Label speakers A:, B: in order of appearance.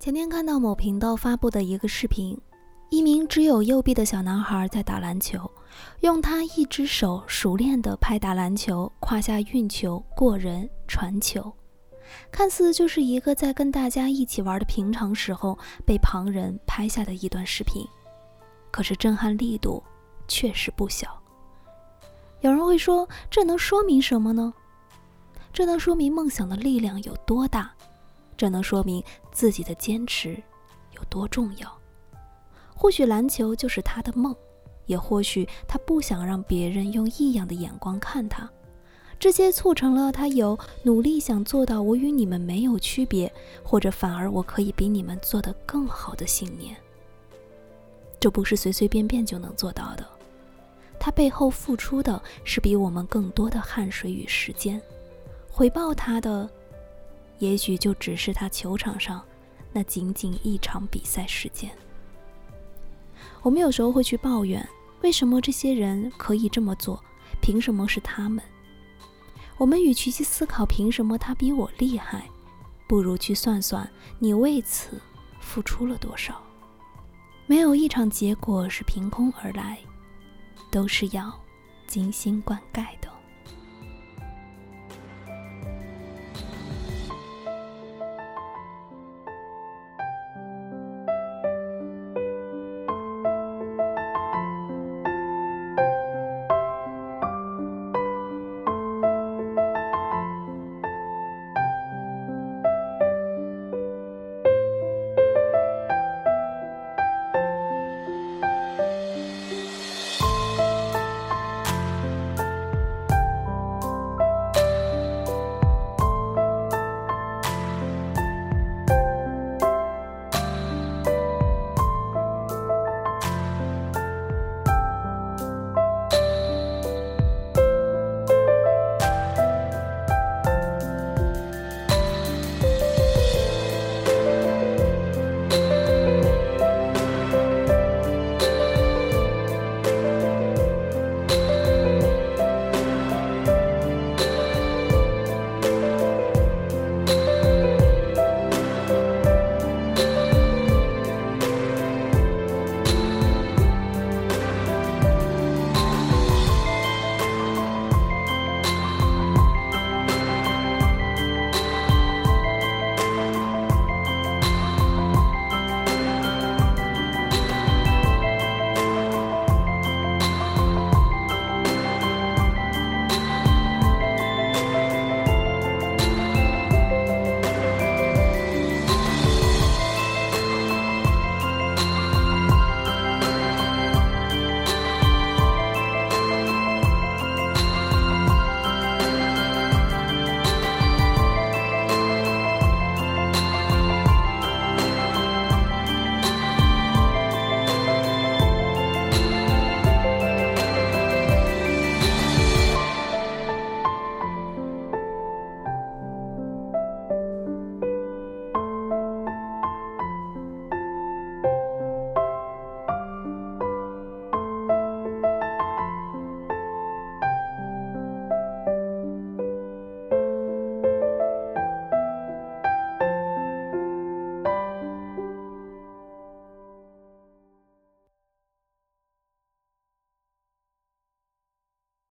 A: 前天看到某频道发布的一个视频，一名只有右臂的小男孩在打篮球，用他一只手熟练地拍打篮球，胯下运球、过人、传球，看似就是一个在跟大家一起玩的平常时候被旁人拍下的一段视频，可是震撼力度确实不小。有人会说，这能说明什么呢？这能说明梦想的力量有多大。这能说明自己的坚持有多重要。或许篮球就是他的梦，也或许他不想让别人用异样的眼光看他。这些促成了他有努力想做到我与你们没有区别，或者反而我可以比你们做得更好的信念。这不是随随便便就能做到的。他背后付出的是比我们更多的汗水与时间，回报他的。也许就只是他球场上那仅仅一场比赛时间。我们有时候会去抱怨，为什么这些人可以这么做？凭什么是他们？我们与其去思考凭什么他比我厉害，不如去算算你为此付出了多少。没有一场结果是凭空而来，都是要精心灌溉的。